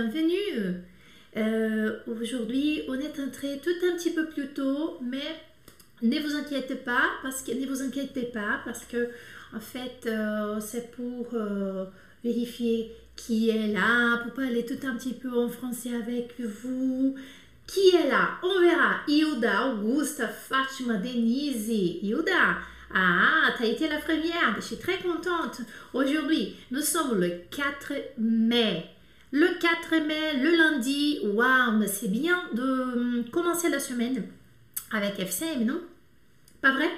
bienvenue. Euh, Aujourd'hui, on est entré tout un petit peu plus tôt, mais ne vous inquiétez pas parce que ne vous inquiétez pas parce que en fait, euh, c'est pour euh, vérifier qui est là, pour parler tout un petit peu en français avec vous. Qui est là? On verra. Hilda, Augusta, Fátima, Denise. Hilda, ah, t'as été la première. Je suis très contente. Aujourd'hui, nous sommes le 4 mai. Le 4 mai, le lundi. Waouh, c'est bien de hum, commencer la semaine avec FCM, não? Pas vrai?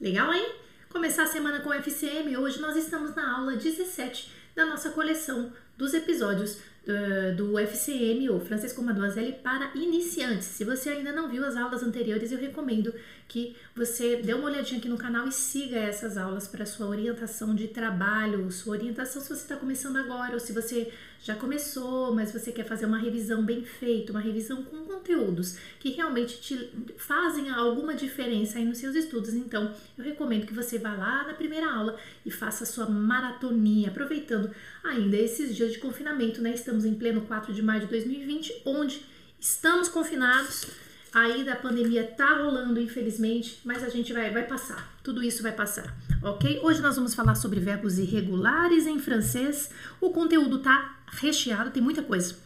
Legal, hein? Começar a semana com FCM. Hoje nós estamos na aula 17 da nossa coleção dos episódios do, do FCM, ou Francês com Mademoiselle, para iniciantes. Se você ainda não viu as aulas anteriores, eu recomendo que você dê uma olhadinha aqui no canal e siga essas aulas para sua orientação de trabalho, sua orientação se você está começando agora ou se você já começou, mas você quer fazer uma revisão bem feita, uma revisão com conteúdos que realmente te fazem alguma diferença aí nos seus estudos. Então, eu recomendo que você vá lá na primeira aula e faça a sua maratoninha, aproveitando ainda esses dias de confinamento, né? Estamos em pleno 4 de maio de 2020, onde estamos confinados. Aí da pandemia tá rolando, infelizmente, mas a gente vai, vai passar. Tudo isso vai passar, ok? Hoje nós vamos falar sobre verbos irregulares em francês. O conteúdo tá recheado, tem muita coisa,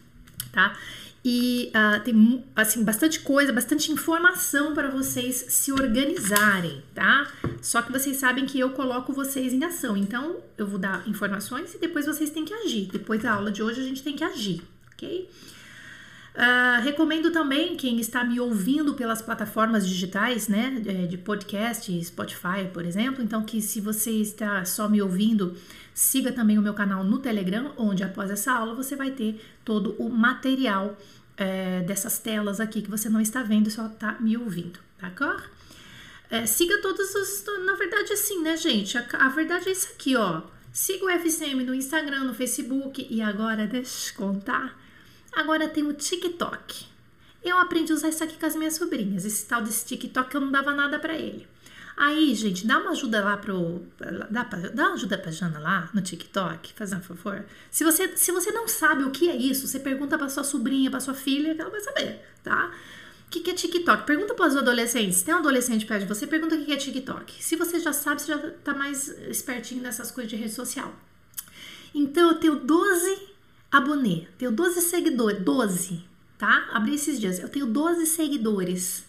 tá? E uh, tem assim bastante coisa, bastante informação para vocês se organizarem, tá? Só que vocês sabem que eu coloco vocês em ação, então eu vou dar informações e depois vocês têm que agir. Depois da aula de hoje a gente tem que agir, ok? Uh, recomendo também quem está me ouvindo pelas plataformas digitais, né, de podcast, Spotify, por exemplo. Então, que se você está só me ouvindo, siga também o meu canal no Telegram, onde após essa aula você vai ter todo o material é, dessas telas aqui que você não está vendo, só está me ouvindo, d'accord? É, siga todos os. Na verdade, assim, né, gente? A, a verdade é isso aqui, ó. Siga o FCM no Instagram, no Facebook e agora, deixa eu contar Agora tem o TikTok. Eu aprendi a usar isso aqui com as minhas sobrinhas. Esse tal desse TikTok eu não dava nada para ele. Aí, gente, dá uma ajuda lá pro. Dá, pra, dá uma ajuda pra Jana lá no TikTok, faz um favor. Se você, se você não sabe o que é isso, você pergunta pra sua sobrinha, pra sua filha, que ela vai saber, tá? O que, que é TikTok? Pergunta para os adolescentes. Tem um adolescente perto de você, pergunta o que é TikTok. Se você já sabe, você já tá mais espertinho nessas coisas de rede social. Então, eu tenho 12 abonê. Tenho 12 seguidores. 12, tá? Abri esses dias. Eu tenho 12 seguidores.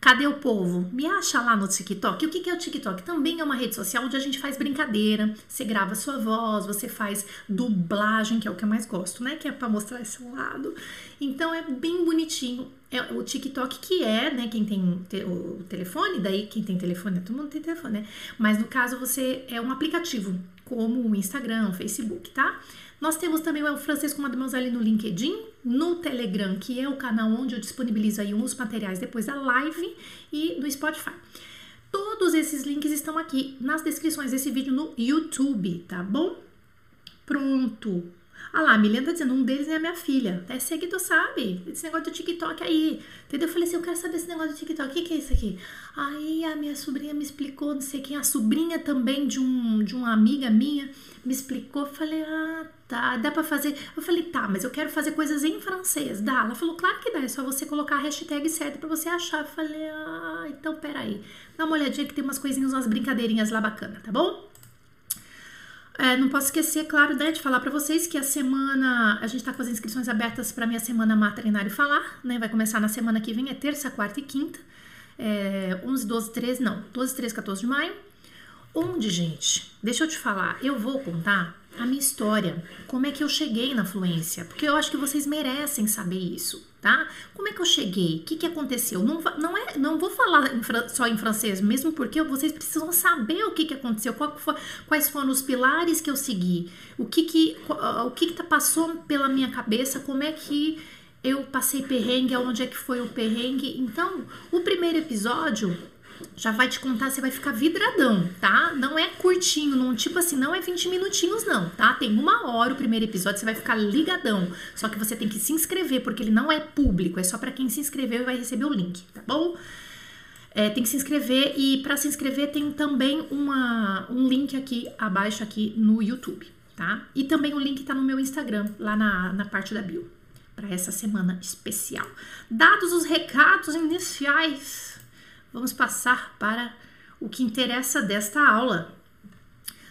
Cadê o povo? Me acha lá no TikTok. O que é o TikTok? Também é uma rede social onde a gente faz brincadeira. Você grava sua voz, você faz dublagem, que é o que eu mais gosto, né? Que é para mostrar esse lado. Então é bem bonitinho. É o TikTok que é, né? Quem tem o telefone, daí quem tem telefone, todo mundo tem telefone, né? Mas no caso você é um aplicativo, como o Instagram, o Facebook, tá? Nós temos também o Francês com Mademoiselle no LinkedIn, no Telegram, que é o canal onde eu disponibilizo aí uns materiais depois da live e no Spotify. Todos esses links estão aqui nas descrições desse vídeo no YouTube, tá bom? Pronto. Ah lá, a Milena tá dizendo, um deles é a minha filha. É seguidor, sabe? Esse negócio do TikTok aí. Entendeu? Eu falei assim, eu quero saber esse negócio do TikTok. O que, que é isso aqui? Aí a minha sobrinha me explicou, não sei quem. A sobrinha também de, um, de uma amiga minha me explicou. Falei, ah, tá, dá pra fazer. Eu falei, tá, mas eu quero fazer coisas em francês. Dá? Ela falou, claro que dá. É só você colocar a hashtag certa pra você achar. Eu falei, ah, então peraí. Dá uma olhadinha que tem umas coisinhas, umas brincadeirinhas lá bacana, tá bom? É, não posso esquecer, claro, né, de falar para vocês que a semana. A gente tá com as inscrições abertas para minha semana e Falar, né? Vai começar na semana que vem, é terça, quarta e quinta. É, 11, 12, 13, não, 12, 13, 14 de maio. Onde, gente? Deixa eu te falar, eu vou contar a minha história, como é que eu cheguei na fluência, porque eu acho que vocês merecem saber isso, tá? Como é que eu cheguei? O que, que aconteceu? Não, não, é, não vou falar em, só em francês, mesmo porque vocês precisam saber o que, que aconteceu, qual, quais foram os pilares que eu segui, o que que, o que, que tá, passou pela minha cabeça, como é que eu passei perrengue, onde é que foi o perrengue. Então, o primeiro episódio já vai te contar, você vai ficar vidradão, tá? Não é curtinho, não, tipo assim, não é 20 minutinhos, não, tá? Tem uma hora o primeiro episódio, você vai ficar ligadão. Só que você tem que se inscrever, porque ele não é público, é só para quem se inscreveu e vai receber o link, tá bom? É, tem que se inscrever e para se inscrever tem também uma, um link aqui abaixo aqui no YouTube, tá? E também o link tá no meu Instagram, lá na, na parte da bio, para essa semana especial. Dados os recados iniciais, vamos passar para o que interessa desta aula.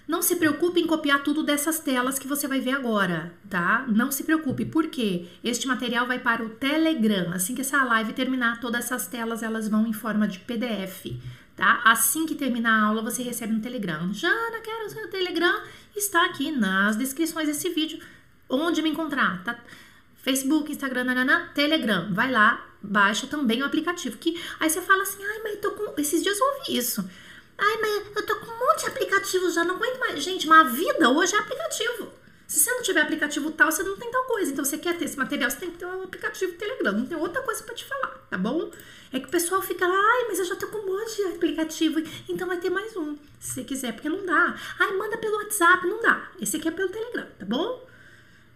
Não se preocupe em copiar tudo dessas telas que você vai ver agora, tá? Não se preocupe, porque este material vai para o Telegram. Assim que essa live terminar, todas essas telas elas vão em forma de PDF, tá? Assim que terminar a aula, você recebe um Telegram. Jana, quero o seu Telegram. Está aqui nas descrições desse vídeo. Onde me encontrar, tá? Facebook, Instagram, nanana, Telegram. Vai lá, baixa também o aplicativo. Que aí você fala assim, ai, mas tô com. Esses dias eu ouvi isso. Ai, mas eu tô com um monte de aplicativos já, não aguento mais. Gente, mas a vida hoje é aplicativo. Se você não tiver aplicativo tal, você não tem tal coisa. Então, você quer ter esse material, você tem que ter um aplicativo Telegram. Não tem outra coisa para te falar, tá bom? É que o pessoal fica lá, ai, mas eu já tô com um monte de aplicativo. Então, vai ter mais um, se você quiser, porque não dá. Ai, manda pelo WhatsApp, não dá. Esse aqui é pelo Telegram, tá bom?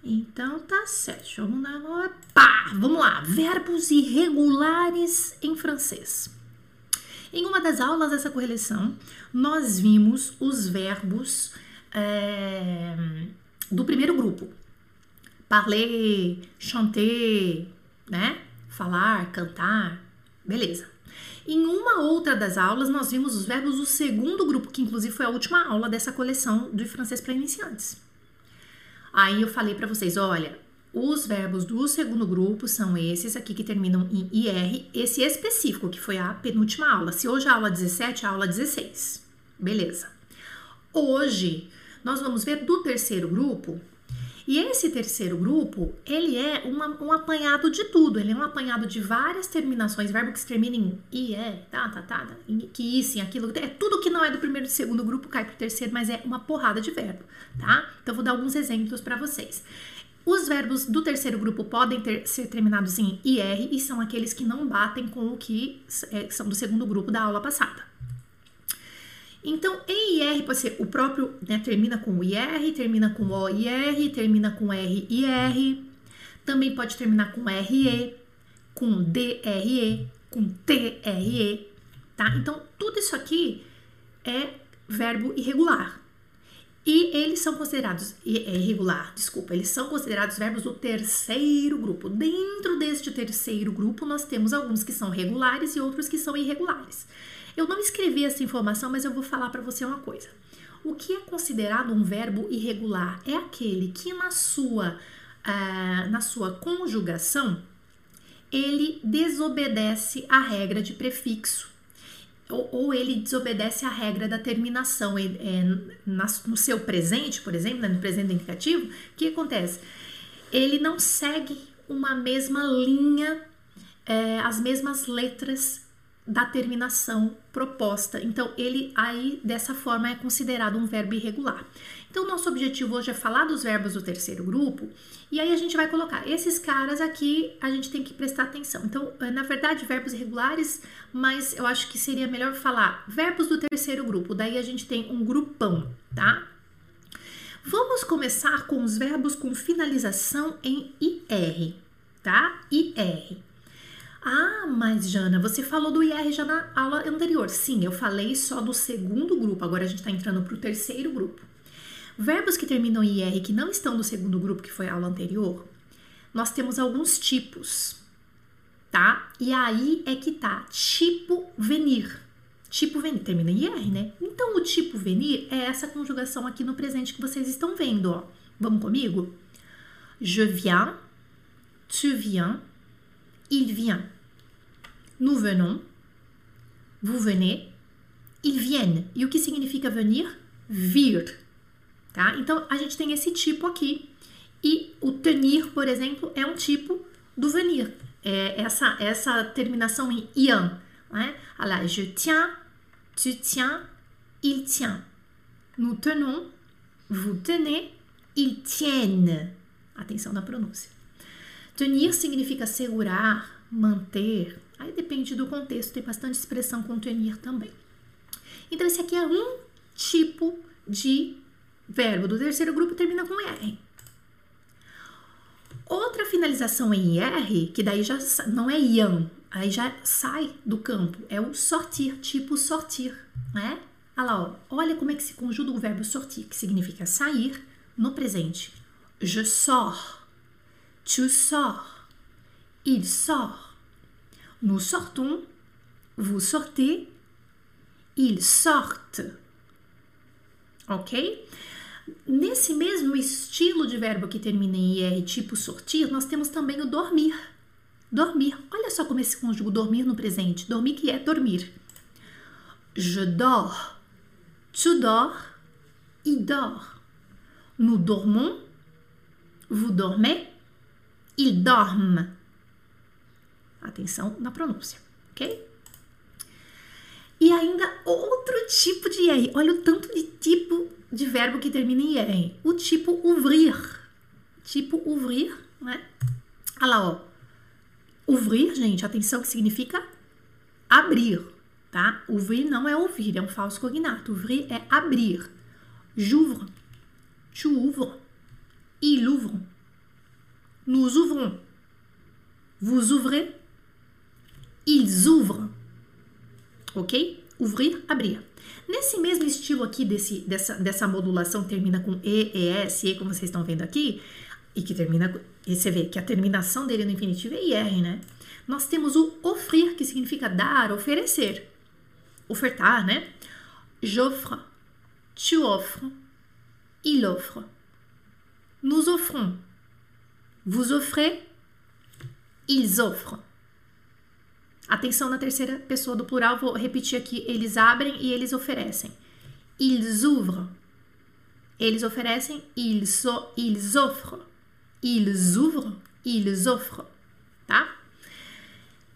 Então, tá certo. Vamos lá. Pá, vamos lá. Verbos irregulares em francês. Em uma das aulas dessa correlação, nós vimos os verbos é, do primeiro grupo. Parler, chanter, né? Falar, cantar, beleza. Em uma outra das aulas, nós vimos os verbos do segundo grupo, que inclusive foi a última aula dessa coleção de francês para iniciantes. Aí eu falei para vocês, olha, os verbos do segundo grupo são esses aqui que terminam em IR, esse específico, que foi a penúltima aula. Se hoje é a aula 17, a aula 16. Beleza. Hoje nós vamos ver do terceiro grupo. E esse terceiro grupo, ele é uma, um apanhado de tudo. Ele é um apanhado de várias terminações, verbo que se termina em IE, tá, tá, tá, que isso, aquilo. É tudo que não é do primeiro e do segundo grupo cai pro terceiro, mas é uma porrada de verbo, tá? Então, vou dar alguns exemplos para vocês. Os verbos do terceiro grupo podem ter, ser terminados em IR e são aqueles que não batem com o que é, são do segundo grupo da aula passada. Então, EIR pode ser o próprio, né, termina com IR, termina com OIR, termina com RIR, também pode terminar com RE, com DRE, com TRE, tá? Então, tudo isso aqui é verbo irregular. E eles são considerados, é irregular, desculpa, eles são considerados verbos do terceiro grupo. Dentro deste terceiro grupo, nós temos alguns que são regulares e outros que são irregulares. Eu não escrevi essa informação, mas eu vou falar para você uma coisa. O que é considerado um verbo irregular é aquele que na sua, uh, na sua conjugação ele desobedece a regra de prefixo ou, ou, ele desobedece a regra da terminação. É, na, no seu presente, por exemplo, né, no presente indicativo, o que acontece? Ele não segue uma mesma linha, é, as mesmas letras da terminação proposta. Então, ele aí, dessa forma, é considerado um verbo irregular. Então, nosso objetivo hoje é falar dos verbos do terceiro grupo e aí a gente vai colocar esses caras aqui, a gente tem que prestar atenção. Então, eh, na verdade, verbos irregulares, mas eu acho que seria melhor falar verbos do terceiro grupo. Daí a gente tem um grupão, tá? Vamos começar com os verbos com finalização em IR, tá? IR. Ah, mas Jana, você falou do IR já na aula anterior. Sim, eu falei só do segundo grupo, agora a gente está entrando para o terceiro grupo. Verbos que terminam em IR que não estão no segundo grupo, que foi a aula anterior, nós temos alguns tipos, tá? E aí é que tá, tipo venir. Tipo venir, termina em IR, né? Então, o tipo venir é essa conjugação aqui no presente que vocês estão vendo, ó. Vamos comigo? Je viens, tu viens, il vient. Nous venons, vous venez, ils viennent. E o que significa venir? Vir tá? Então a gente tem esse tipo aqui. E o tenir, por exemplo, é um tipo do venir. É essa, essa terminação em ian. Né? Alors, je tiens, tu tiens, il tient. Nous tenons, vous tenez, ils tiennent. Atenção na pronúncia. Tenir significa segurar, manter. Aí depende do contexto, tem bastante expressão com tenir também. Então, esse aqui é um tipo de verbo do terceiro grupo termina com R. Outra finalização em IR, que daí já não é iam, aí já sai do campo, é o sortir, tipo sortir, né? Olha lá, ó, olha como é que se conjuga o verbo sortir, que significa sair no presente. Je sors, tu sors, il sort. Nous sortons, vous sortez, ils sortent. Ok? Nesse mesmo estilo de verbo que termina em IR, tipo sortir, nós temos também o dormir. Dormir. Olha só como esse conjugo dormir no presente. Dormir que é dormir. Je dors. Tu dors. Il dort. Nous dormons. Vous dormez. Il dorme. Atenção na pronúncia, ok? E ainda outro tipo de R. Olha o tanto de tipo de verbo que termina em R. O tipo ouvrir. Tipo ouvrir, né? Olha lá, ó. Ouvrir, gente, atenção que significa abrir, tá? Ouvir não é ouvir, é um falso cognato. Ouvrir é abrir. J'ouvre. Tu ouvres. Il ouvre. Nous ouvrons. Vous ouvrez. Ils ouvrent. Ok? Ouvrir, abrir. Nesse mesmo estilo aqui desse, dessa, dessa modulação que termina com E, ES, E, como vocês estão vendo aqui, e que termina, e você vê que a terminação dele no infinitivo é IR, né? Nós temos o offrir, que significa dar, oferecer. Ofertar, né? J'offre, tu offres, il offre. Nous offrons, vous offrez, ils offrent. Atenção na terceira pessoa do plural, vou repetir aqui. Eles abrem e eles oferecem. Ils ouvrent. Eles oferecem. Ils, so, ils offrent. Ils ouvrent. Ils offrent. Tá?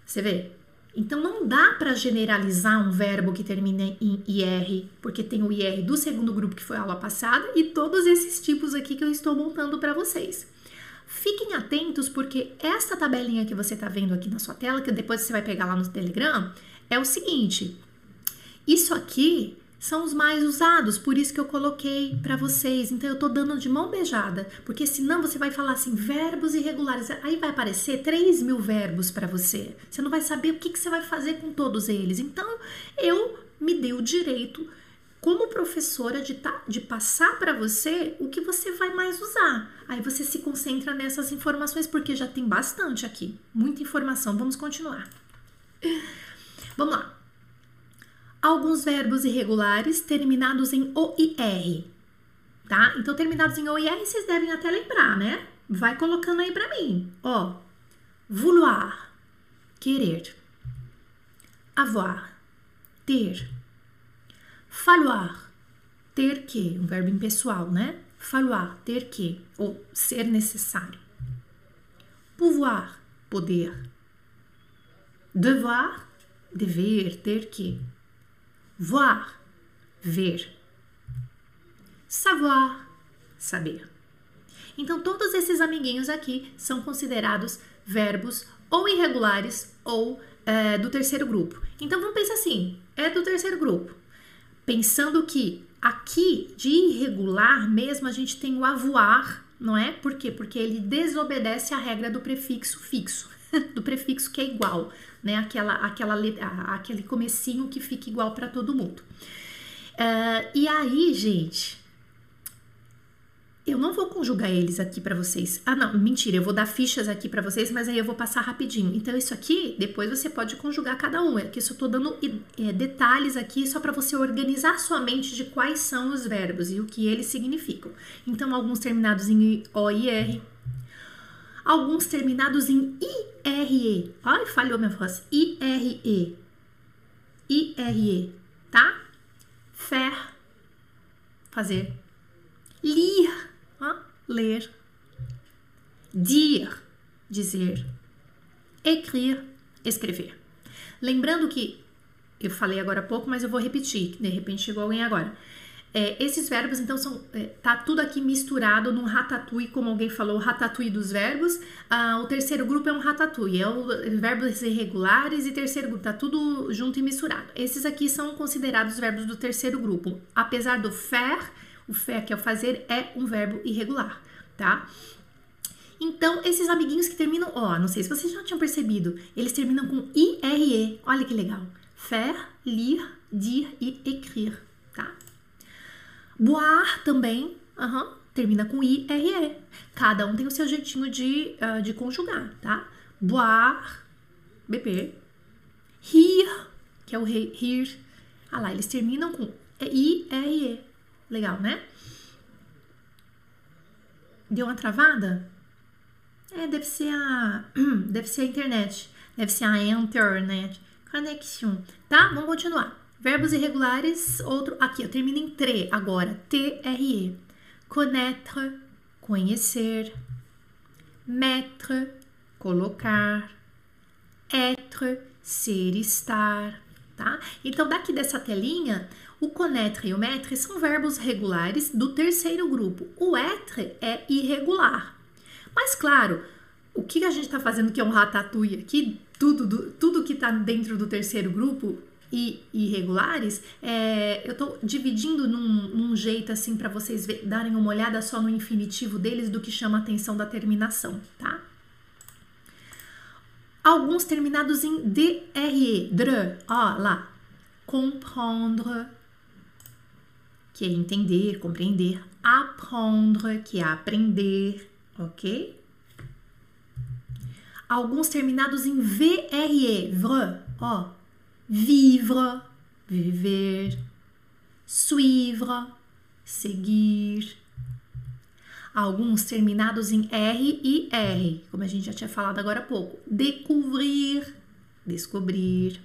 Você vê? Então não dá para generalizar um verbo que termina em IR, porque tem o IR do segundo grupo que foi a aula passada e todos esses tipos aqui que eu estou montando para vocês. Fiquem atentos porque essa tabelinha que você está vendo aqui na sua tela, que depois você vai pegar lá no Telegram, é o seguinte. Isso aqui são os mais usados, por isso que eu coloquei para vocês. Então eu tô dando de mão beijada, porque senão você vai falar assim, verbos irregulares. Aí vai aparecer 3 mil verbos para você. Você não vai saber o que, que você vai fazer com todos eles. Então eu me dei o direito como professora de, tá, de passar para você o que você vai mais usar. Aí você se concentra nessas informações, porque já tem bastante aqui, muita informação. Vamos continuar. Vamos lá. Alguns verbos irregulares terminados em OIR, tá? Então, terminados em OIR, vocês devem até lembrar, né? Vai colocando aí para mim. Ó, vouloir, querer. Avoir, ter Falloir, ter que, um verbo impessoal, né? Falloir, ter que, ou ser necessário. Pouvoir, poder. Devoir, dever, ter que. Voir, ver. Savoir, saber. Então, todos esses amiguinhos aqui são considerados verbos ou irregulares ou é, do terceiro grupo. Então, vamos pensar assim: é do terceiro grupo pensando que aqui de irregular mesmo a gente tem o avoar, não é? Por quê? Porque ele desobedece a regra do prefixo fixo, do prefixo que é igual, né? Aquela, aquela, aquele comecinho que fica igual para todo mundo. Uh, e aí, gente, eu não vou conjugar eles aqui para vocês. Ah, não, mentira, eu vou dar fichas aqui para vocês, mas aí eu vou passar rapidinho. Então, isso aqui, depois você pode conjugar cada um. Aqui eu só tô dando é, detalhes aqui só para você organizar sua mente de quais são os verbos e o que eles significam. Então, alguns terminados em O e R, alguns terminados em IRE. Ai, falhou minha voz. IRE. IRE, tá? Faire, fazer. Lir, ler, dizer, écrire, escrever. Lembrando que eu falei agora há pouco, mas eu vou repetir, de repente chegou alguém agora. É, esses verbos, então, são, é, tá tudo aqui misturado num ratatouille, como alguém falou, ratatouille dos verbos. Ah, o terceiro grupo é um ratatouille, é o verbos irregulares e terceiro grupo, tá tudo junto e misturado. Esses aqui são considerados verbos do terceiro grupo. Apesar do faire, o faire que é o fazer, é um verbo irregular tá? Então, esses amiguinhos que terminam, ó, não sei se vocês já tinham percebido, eles terminam com IRE. Olha que legal. Faire, lire, dire e écrire, tá? Boire também, termina com IRE. Cada um tem o seu jeitinho de, uh, de conjugar, tá? boire, beber. Rir, que é o rir. Ah lá, eles terminam com I-R-E. Legal, né? Deu uma travada? É, deve ser a. Deve ser a internet. Deve ser a internet. Connection. Tá? Vamos continuar. Verbos irregulares, outro. Aqui, ó, termina em tre agora. T-R-E. Connaître, conhecer. Mettre, colocar. Être, ser, estar. Tá? Então, daqui dessa telinha, o connaître e o mettre são verbos regulares do terceiro grupo. O être é irregular. Mas, claro, o que a gente está fazendo que é um ratatouille aqui, tudo, do, tudo que está dentro do terceiro grupo e irregulares, é, eu estou dividindo num, num, jeito assim para vocês ver, darem uma olhada só no infinitivo deles do que chama a atenção da terminação, tá? Alguns terminados em DRE, dre, ó lá, comprendre, que é entender, compreender, apprendre, que é aprender, ok? Alguns terminados em VRE, vre, ó, vivre, viver, suivre, seguir. Alguns terminados em R e R, como a gente já tinha falado agora há pouco. Découvrir, descobrir.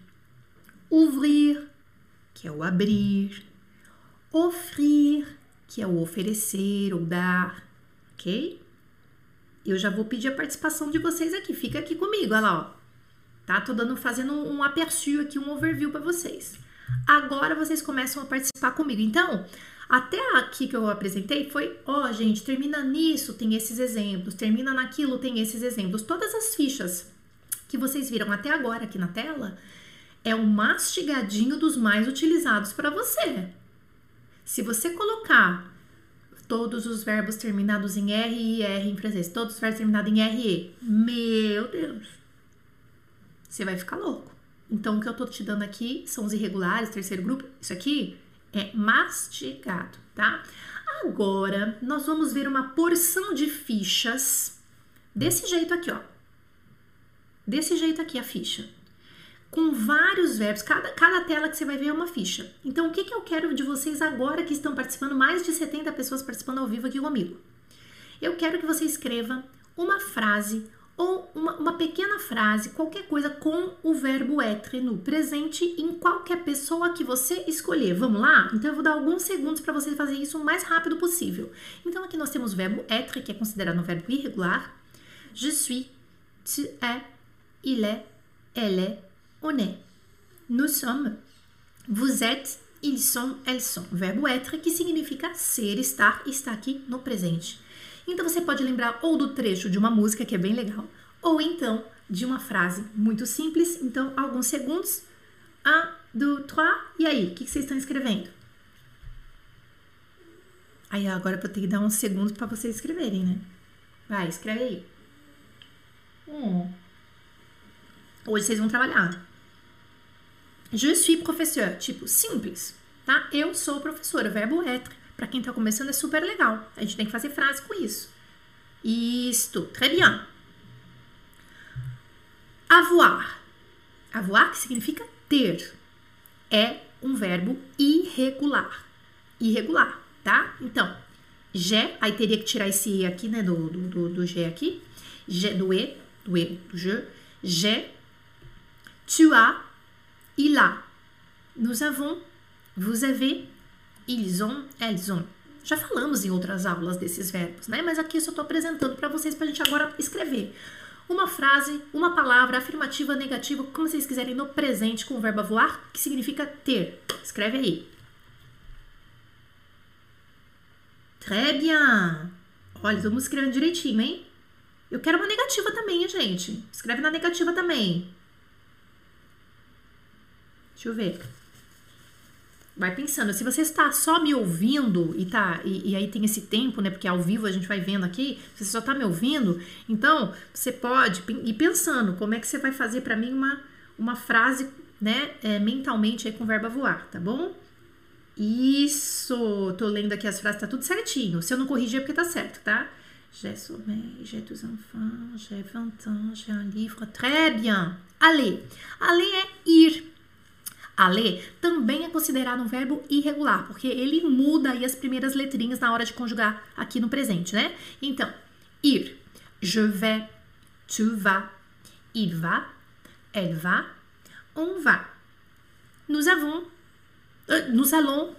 Ouvrir, que é o abrir. Offrir, que é o oferecer ou dar, ok? Eu já vou pedir a participação de vocês aqui. Fica aqui comigo, olha lá, ó. Tá? Tô dando, fazendo um aperçu aqui, um overview para vocês. Agora vocês começam a participar comigo. Então, até aqui que eu apresentei foi, ó, gente, termina nisso, tem esses exemplos, termina naquilo, tem esses exemplos. Todas as fichas que vocês viram até agora aqui na tela é o mastigadinho dos mais utilizados para você. Se você colocar todos os verbos terminados em R e R em francês, todos os verbos terminados em RE, meu Deus, você vai ficar louco. Então, o que eu tô te dando aqui são os irregulares, terceiro grupo. Isso aqui é mastigado, tá? Agora, nós vamos ver uma porção de fichas desse jeito aqui, ó. Desse jeito aqui a ficha. Com vários verbos, cada, cada tela que você vai ver é uma ficha. Então, o que, que eu quero de vocês agora que estão participando, mais de 70 pessoas participando ao vivo aqui comigo? Eu quero que você escreva uma frase ou uma, uma, pequena frase, qualquer coisa com o verbo être no presente em qualquer pessoa que você escolher. Vamos lá? Então eu vou dar alguns segundos para você fazer isso o mais rápido possível. Então aqui nós temos o verbo être, que é considerado um verbo irregular. Je suis, tu es, il est, elle est, on est. Nous sommes, vous êtes, ils sont, elles sont. Verbo être que significa ser, estar, está aqui no presente. Então você pode lembrar ou do trecho de uma música, que é bem legal, ou então de uma frase muito simples. Então, alguns segundos. Un, deux, trois. E aí, o que, vocês estão escrevendo? Aí agora eu vou ter que dar uns segundos para vocês escreverem, né? Vai, escreve aí. Hum. Hoje vocês vão trabalhar. Je suis professeur. Tipo, simples, tá? Eu sou professora. Verbo être. Para quem está começando é super legal. A gente tem que fazer frase com isso. Isto, très bien. Avoir. Avoir, que significa ter, é um verbo irregular. Irregular, tá? Então, j'ai, aí teria que tirar esse E aqui, né, do, do, do, do G aqui. J'ai, do E, do E, do je. J'ai, tu as, il a. Nous avons, vous avez, ils ont, elles ont. Já falamos em outras aulas desses verbos, né? Mas aqui eu só estou apresentando para vocês para a gente agora escrever. Uma frase, uma palavra afirmativa, negativa, como vocês quiserem, no presente com o verbo voar, que significa ter. Escreve aí. Très bien. Olha, estamos escrevendo direitinho, hein? Eu quero uma negativa também, gente? Escreve na negativa também. Deixa eu ver. Vai pensando, se você está só me ouvindo e tá e, e, aí tem esse tempo, né? Porque ao vivo a gente vai vendo aqui, você só está me ouvindo, então você pode ir pensando como é que você vai fazer para mim uma, uma frase, né? É, mentalmente aí com o verbo voar, tá bom? Isso, tô lendo aqui as frases, tá tudo certinho. Se eu não corrigir é porque tá certo, tá? J'ai sommeil, j'ai deux enfants, j'ai 20 ans, j'ai un livre. Très bien. Aller. Aller é ir. Aller também é considerado um verbo irregular, porque ele muda aí as primeiras letrinhas na hora de conjugar aqui no presente, né? Então, ir. Je vais, tu vas, il va, elle va, on va. Nous avons, euh, nous allons,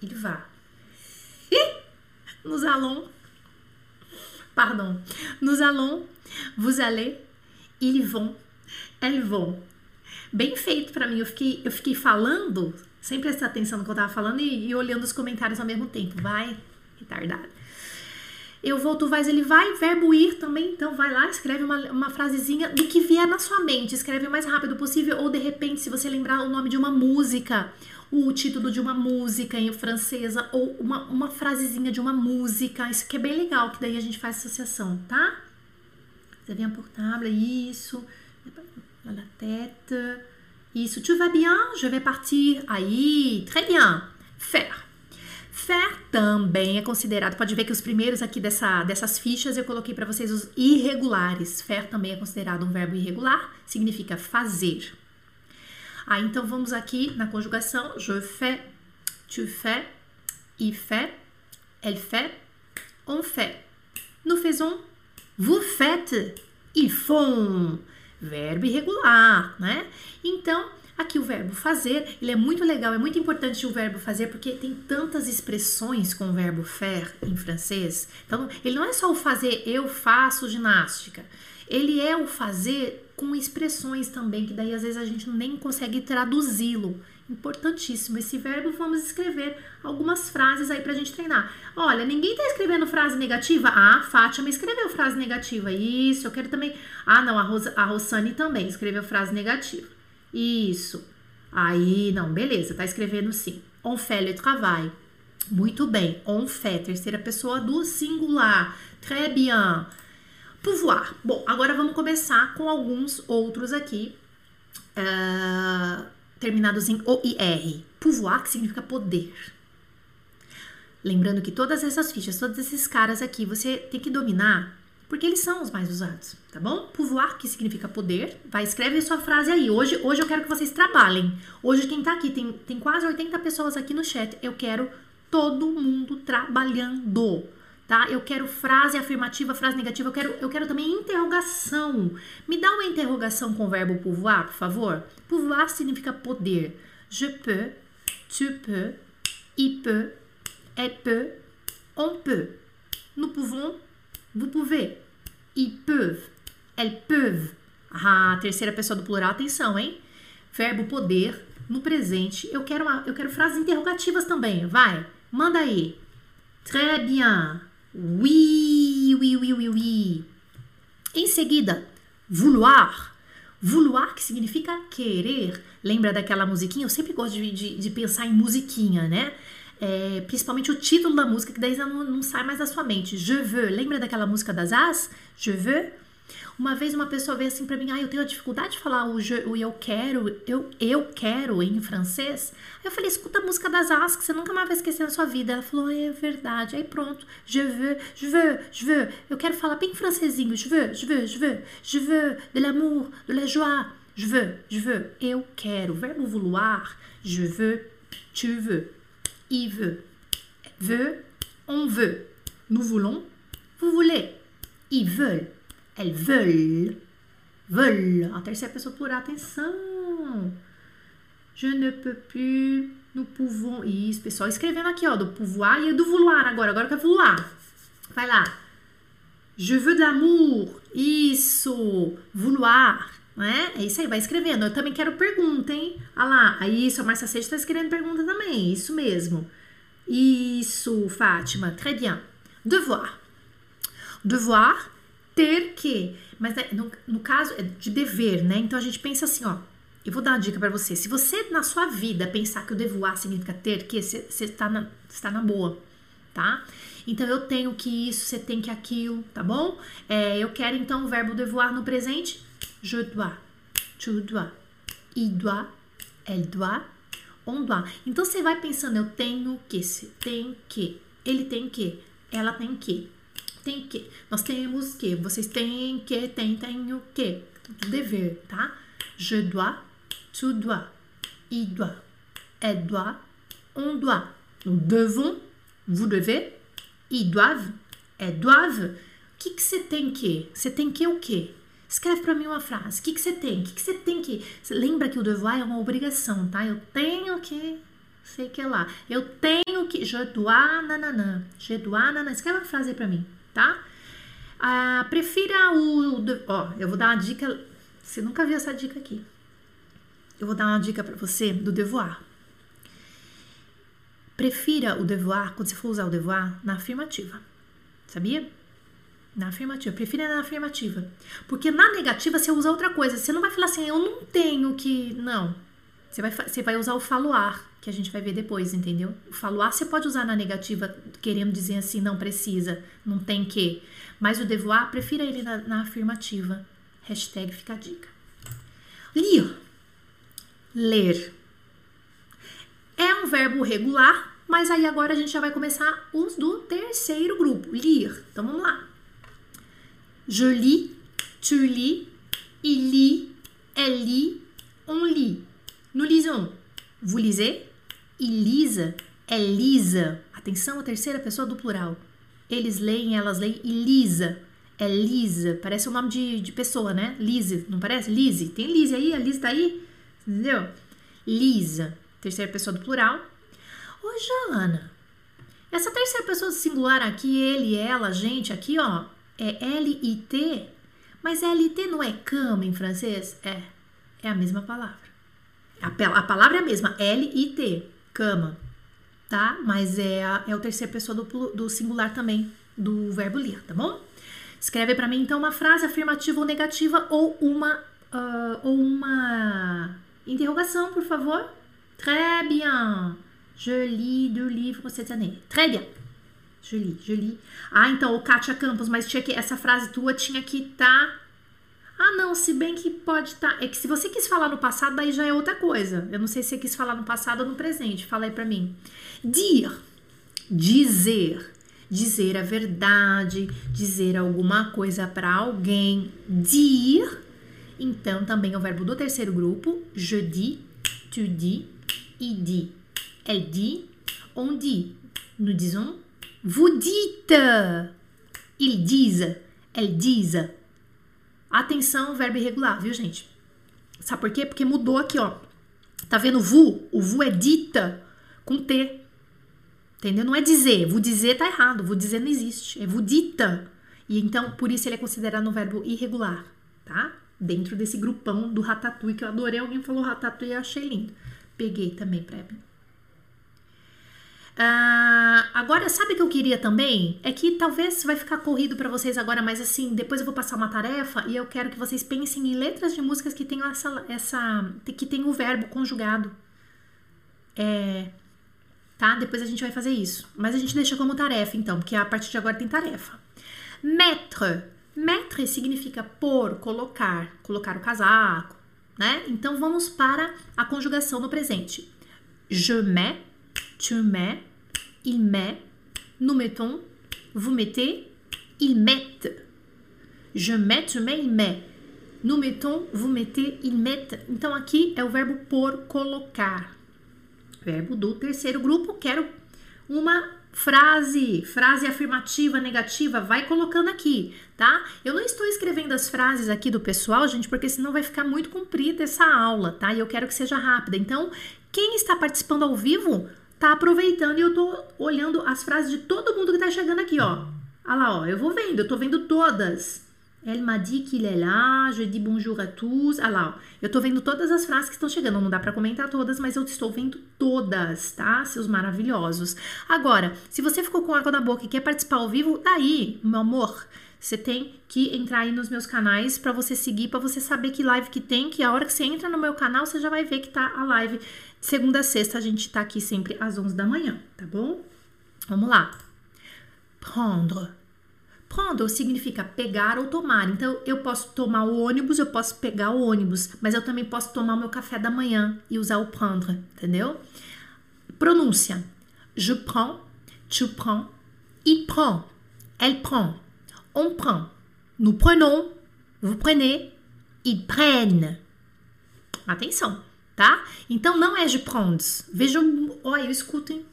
il va. nous allons, pardon, nous allons, vous allez, ils vont, elles vont. Bem feito para mim, eu fiquei, eu fiquei falando, sem prestar atenção no que eu tava falando e, e olhando os comentários ao mesmo tempo. Vai, retardado. Eu vou, tu vais, ele vai. Verbo ir também, então vai lá, escreve uma, uma frasezinha do que vier na sua mente. Escreve o mais rápido possível, ou de repente, se você lembrar o nome de uma música, o título de uma música em francesa, ou uma, uma frasezinha de uma música. Isso que é bem legal, que daí a gente faz associação, tá? Você vem por table, isso. La tête. Isso. Tu vas bien? Je vais partir. Aí, très bien. Faire. Faire também é considerado, pode ver que os primeiros aqui dessa, dessas fichas eu coloquei para vocês os irregulares. Faire também é considerado um verbo irregular, significa fazer. Ah, então vamos aqui na conjugação. Je fais, tu fais, il fait, elle fait, on fait. Nous faisons, vous faites, ils font. Verbo irregular, né? Então, Aqui o verbo fazer, ele é muito legal, é muito importante o verbo fazer porque tem tantas expressões com o verbo faire em francês. Então, ele não é só o fazer, eu faço ginástica. Ele é o fazer com expressões também, que daí às vezes a gente nem consegue traduzi-lo. Importantíssimo esse verbo. Vamos escrever algumas frases aí pra gente treinar. Olha, ninguém tá escrevendo frase negativa? Ah, Fátima escreveu frase negativa. Isso, eu quero também. Ah, não, a, Rosa, a também escreveu frase negativa. Isso. Aí, não, beleza, tá escrevendo sim. On fait le travail. Muito bem. On fait, terceira pessoa do singular. Très bien. Pouvoir. Bom, agora vamos começar com alguns outros aqui, uh, terminados em OIR. Pouvoir, que significa poder. Lembrando que todas essas fichas, todos esses caras aqui, você tem que dominar porque eles são os mais usados, tá bom? Pouvoir, que significa poder, vai escreve sua frase aí. Hoje, hoje eu quero que vocês trabalhem. Hoje quem tá aqui, tem, tem quase 80 pessoas aqui no chat, eu quero todo mundo trabalhando, tá? Eu quero frase afirmativa, frase negativa, eu quero, eu quero também interrogação. Me dá uma interrogação com o verbo pouvoir, por favor. Pouvoir significa poder. Je peux, tu peux, il peut, elle peut, on peut. Nous pouvons, Vous pouvez. Ils peuvent. Elles peuvent. Ah, terceira pessoa do plural, atenção, hein? Verbo poder no presente. Eu quero, uma, eu quero frases interrogativas também. Vai, manda aí. Très bien. Oui, oui, oui, oui, oui. Em seguida, vouloir. Vouloir, que significa querer. Lembra daquela musiquinha? Eu sempre gosto de, de, de pensar em musiquinha, né? é, principalmente o título da música, que daí não, não sai mais da sua mente. Je veux, lembra daquela música das As? Je veux? Uma vez uma pessoa veio assim para mim, ah, eu tenho dificuldade de falar o, je, o eu quero, eu, eu quero em francês. Eu falei, escuta a música das As, que você nunca mais vai esquecer na sua vida. Ela falou, é verdade. Aí pronto, je veux, je veux, je veux. Eu quero falar bem francesinho, je veux, je veux, je veux, je veux de l'amour, de la joie. Je veux, je veux, eu quero. Verbo vouloir, je veux, tu veux il veut. Veut, on veut. Nous voulons, vous voulez. Ils veulent, elles veulent. Veulent. A terceira pessoa plural, atenção. Je ne peux plus, nous pouvons. Isso, pessoal, escrevendo aqui, ó, do pouvoir e do vouloir agora. Agora eu quero vouloir. Vai lá. Je veux de l'amour. Isso. Vouloir. Né? É isso aí, vai escrevendo. Eu também quero pergunta, hein? Ah lá, aí isso, a Marcia Seixas está escrevendo pergunta também. Isso mesmo. Isso, Fátima. Très bien. Devoir. Devoir, ter que. Mas né, no, no caso é de dever, né? Então a gente pensa assim, ó. Eu vou dar uma dica para você. Se você na sua vida pensar que o devoir significa ter que, você está na, está na boa, tá? Então eu tenho que isso, você tem que aquilo, tá bom? É, eu quero então o verbo devoir no presente Je dois. Tu dois. Il doit. Elle doit. On doit. Então você vai pensando, eu tenho que, se tem que, ele tem que, ela tem que. Tem que. Nós temos que. Vocês têm que, tem, tem o que. Dever, tá? Je dois, tu dois, il doit, elle doit, on doit. Nous devons, vous devez, ils doivent, elles doivent. O que, que você tem que? Você tem que o quê? Escreve para mim uma frase. O que, que você tem? O que, que você tem que. Lembra que o devoir é uma obrigação, tá? Eu tenho que. Sei que lá. Eu tenho que. Je dois, nananã. Je dois, nananã. Escreve uma frase aí pra mim, tá? Ah, prefira o. Ó, eu vou dar uma dica. Você nunca viu essa dica aqui. Eu vou dar uma dica para você do devoir. Prefira o devoir, quando você for usar o devoir, na afirmativa. Sabia? Na afirmativa. Prefira na afirmativa. Porque na negativa você usa outra coisa. Você não vai falar assim, eu não tenho que. Não. Você vai, você vai usar o faluar, que a gente vai ver depois, entendeu? O faluar você pode usar na negativa, querendo dizer assim, não precisa, não tem que. Mas o devoir, prefira ele na, na afirmativa. Hashtag fica a dica. Lire. Ler. É um verbo regular, mas aí agora a gente já vai começar os do terceiro grupo. Lire. Então vamos lá. Je lis, tu lis, il lit, elle lit, on lit. Nous lisons. Vous lisez, il lise, elle lise. Atenção, a terceira pessoa do plural. Eles leem, elas leem, e lisa. É Lise. Parece o nome de, de pessoa, né? Lise, não parece? Lise. Tem Lise aí? A Lise tá aí? Entendeu? Lisa. Terceira pessoa do plural. Ô, Joana, essa terceira pessoa do singular aqui, ele, ela, gente, aqui, ó, é L-I-T. Mas L-I-T não é cama em francês? É. É a mesma palavra. A, a palavra é a mesma, L-I-T, cama. Tá? Mas é, é o terceira pessoa do, do singular também, do verbo ler, tá bom? Escreve para mim então uma frase afirmativa ou negativa ou uma uh, ou uma interrogação, por favor. Très bien. Je lis deux livres cette année. Très bien. Je lis, je lis. Ah, então, o Kátia Campos, mas tinha que essa frase tua tinha que estar tá... Ah, não, se bem que pode estar. Tá... É que se você quis falar no passado, daí já é outra coisa. Eu não sei se você quis falar no passado ou no presente. Fala aí pra mim. Dir. Dizer dizer a verdade, dizer alguma coisa para alguém, dire. Então, também é o verbo do terceiro grupo, je dis, tu dis, il dit, elle dit, on dit, nous disons, vous dites, ils disent, elles disent. Atenção, verbo irregular, viu, gente? Sabe por quê? Porque mudou aqui, ó. Tá vendo vu? O vu é dita com T. Entendeu? Não é dizer. Vou dizer tá errado. Vou dizer não existe. É dita. E então, por isso ele é considerado um verbo irregular, tá? Dentro desse grupão do ratatouille, que eu adorei. Alguém falou ratatouille e eu achei lindo. Peguei também pra mim. Ah, agora, sabe o que eu queria também? É que talvez vai ficar corrido para vocês agora, mas assim, depois eu vou passar uma tarefa e eu quero que vocês pensem em letras de músicas que tenham essa, essa que tem o verbo conjugado. É, tá? Depois a gente vai fazer isso. Mas a gente deixa como tarefa, então, porque a partir de agora tem tarefa. Mettre. Mettre significa pôr, colocar, colocar o casaco, né? Então vamos para a conjugação no presente. Je mets, tu mets, il met, nous mettons, vous mettez, ils mettent. Je mets, tu mets, il met. Nous mettons, vous mettez, ils mettent. Então aqui é o verbo pôr, colocar verbo do terceiro grupo, quero uma frase, frase afirmativa, negativa, vai colocando aqui, tá? Eu não estou escrevendo as frases aqui do pessoal, gente, porque senão vai ficar muito comprida essa aula, tá? E eu quero que seja rápida. Então, quem está participando ao vivo, tá aproveitando e eu tô olhando as frases de todo mundo que tá chegando aqui, ó. Olha lá, ó, eu vou vendo, eu tô vendo todas. Elle m'a dit qu'il est là, je dis bonjour à tous. Ah lá, ó. eu tô vendo todas as frases que estão chegando. Não dá para comentar todas, mas eu estou vendo todas, tá? Seus maravilhosos. Agora, se você ficou com água na boca e quer participar ao vivo, daí, meu amor, você tem que entrar aí nos meus canais para você seguir, para você saber que live que tem, que a hora que você entra no meu canal, você já vai ver que tá a live. Segunda a sexta, a gente tá aqui sempre às 11 da manhã, tá bom? Vamos lá. Prendre Prendre significa pegar ou tomar. Então, eu posso tomar o ônibus, eu posso pegar o ônibus, mas eu também posso tomar o meu café da manhã e usar o prendre, entendeu? Pronúncia. Je prends, tu prends, il prend, elle prend, on prend. Nous prenons, vous prenez, ils prennent. Atenção, tá? Então não é je prends. Vejam, olha, escutem.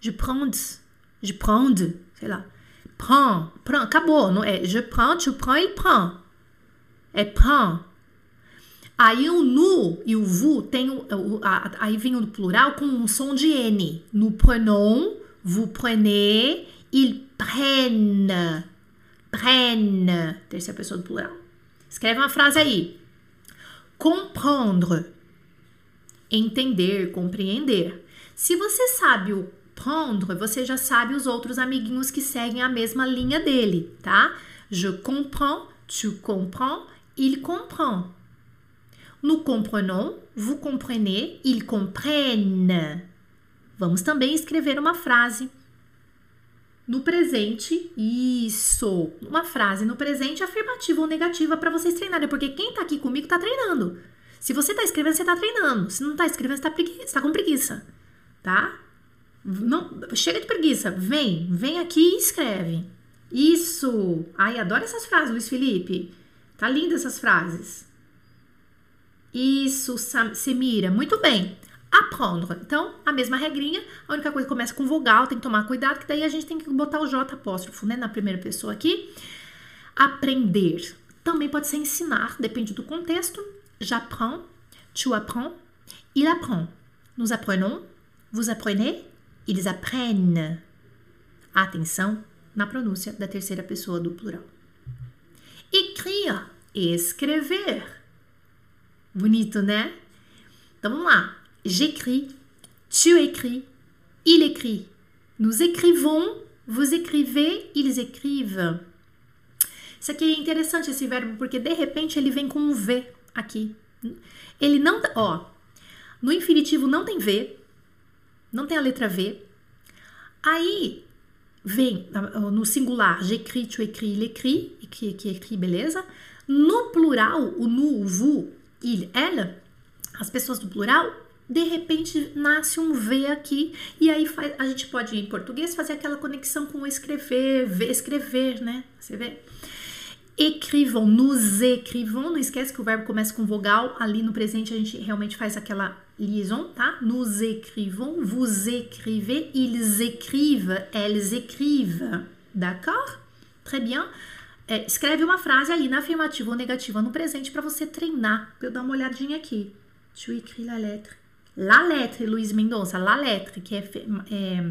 Je prends, je prends, sei lá. Prends, prends, acabou. Não é je prends, tu prends, il prend. É prend. Aí o nu e o vous tem o, o a, aí vem o plural com um som de N. Nous prenons, vous prenez, ils prennent. Prennent. Terceira pessoa do plural. Escreve uma frase aí. Comprendre. Entender, compreender. Se você sabe o prendre, você já sabe os outros amiguinhos que seguem a mesma linha dele, tá? Je comprends, tu comprends, il comprend. Nous comprenons, vous comprenez, ils comprennent. Vamos também escrever uma frase no presente. Isso! Uma frase no presente afirmativa ou negativa para vocês treinarem, porque quem tá aqui comigo tá treinando. Se você tá escrevendo, você tá treinando. Se não tá escrevendo, você tá, você tá com preguiça, tá? Não, chega de preguiça. Vem, vem aqui e escreve. Isso! Ai, adoro essas frases, Luiz Felipe. Tá linda essas frases. Isso, Semira. Muito bem. Aprendre. Então, a mesma regrinha. A única coisa que começa com vogal, tem que tomar cuidado, que daí a gente tem que botar o J apóstrofo, né? Na primeira pessoa aqui. Aprender. Também pode ser ensinar, depende do contexto. J'apprends, tu apprends, il apprend. Nous apprenons, vous apprenez, ils apprennent. Atenção na pronúncia da terceira pessoa do plural. Écrire, escrever. Bonito, né? Então vamos lá. J'écris, tu écris, il écrit. Nous écrivons, vous écrivez, ils écrivent. Isso aqui é interessante esse verbo porque de repente ele vem com um V aqui. Ele não, ó, no infinitivo não tem V, não tem a letra V. Aí vem no singular, j'écris, tu écris, il écrit, que, que écrit, beleza? No plural, o nu, o vous, il, ela, as pessoas do plural, de repente nasce um V aqui, e aí faz, a gente pode, em português, fazer aquela conexão com escrever, ver, escrever, né? Você vê? Écrivons, nous écrivons, não esquece que o verbo começa com vogal, ali no presente a gente realmente faz aquela liaison, tá? Nous écrivons, vous écrivez, ils écrivent, elles écrivent, d'accord? Très bien. É, escreve uma frase ali na afirmativa ou negativa no presente para você treinar. Pra eu dar uma olhadinha aqui. Tu écris la lettre. La lettre, Luiz Mendonça, la lettre, que é, é